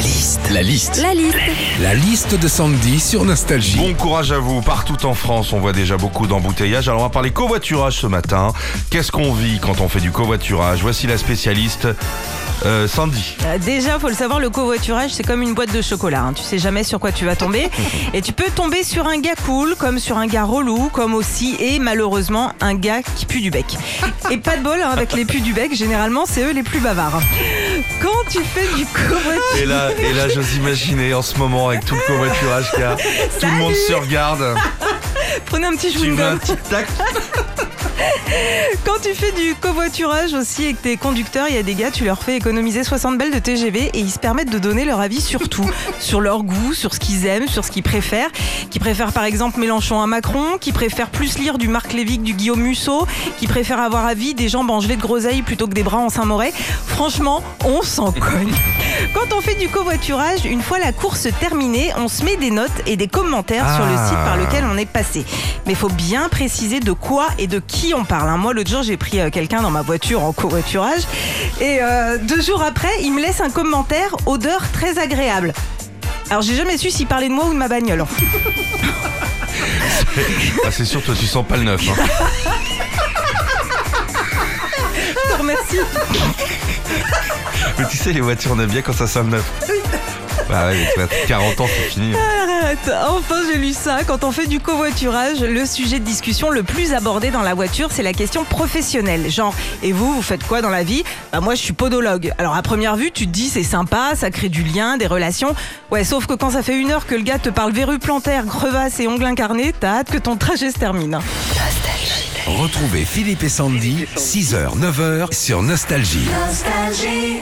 La liste. La liste. La liste. La liste de Sandy sur Nostalgie. Bon courage à vous. Partout en France, on voit déjà beaucoup d'embouteillages. Alors on va parler covoiturage ce matin. Qu'est-ce qu'on vit quand on fait du covoiturage? Voici la spécialiste euh, Sandy. Euh, Déjà, faut le savoir, le covoiturage, c'est comme une boîte de chocolat. hein. Tu sais jamais sur quoi tu vas tomber. Et tu peux tomber sur un gars cool, comme sur un gars relou, comme aussi, et malheureusement, un gars qui pue du bec. Et pas de bol, hein, avec les pus du bec, généralement, c'est eux les plus bavards. Quand tu fais du covoiturage... Et là, et là, j'ose imaginer en ce moment avec tout le covoiturage qu'il y a. Tout le monde se regarde. Prenez un petit Tu mets un chewing-gum. tac. Quand tu fais du covoiturage aussi et que t'es conducteur, il y a des gars, tu leur fais économiser 60 balles de TGV et ils se permettent de donner leur avis sur tout. sur leur goût, sur ce qu'ils aiment, sur ce qu'ils préfèrent. Qui préfèrent par exemple Mélenchon à Macron, qui préfèrent plus lire du Marc Lévy que du Guillaume Musso, qui préfèrent avoir avis des jambes en gelée de groseille plutôt que des bras en Saint-Moret. Franchement, on s'en cogne. Quand on fait du covoiturage, une fois la course terminée, on se met des notes et des commentaires sur le Ah. site par lequel on est passé. Mais il faut bien préciser de quoi et de qui on parle. hein. Moi, l'autre jour, j'ai pris euh, quelqu'un dans ma voiture en covoiturage et euh, deux jours après, il me laisse un commentaire odeur très agréable. Alors, j'ai jamais su s'il parlait de moi ou de ma bagnole. Ah, c'est sûr, toi, tu sens pas le neuf. hein. Je te remercie. Mais tu sais, les voitures, on aime bien quand ça sent le neuf. Bah ouais, mais tu vois, 40 ans, c'est fini. Arrête. Enfin, j'ai lu ça. Quand on fait du covoiturage, le sujet de discussion le plus abordé dans la voiture, c'est la question professionnelle. Genre, et vous, vous faites quoi dans la vie? Bah moi, je suis podologue. Alors à première vue, tu te dis c'est sympa, ça crée du lien, des relations. Ouais, sauf que quand ça fait une heure que le gars te parle verrue plantaire, crevasse et ongles incarnés, t'as hâte que ton trajet se termine. Retrouvez Philippe et Sandy, 6h, 9h sur Nostalgie. Nostalgie.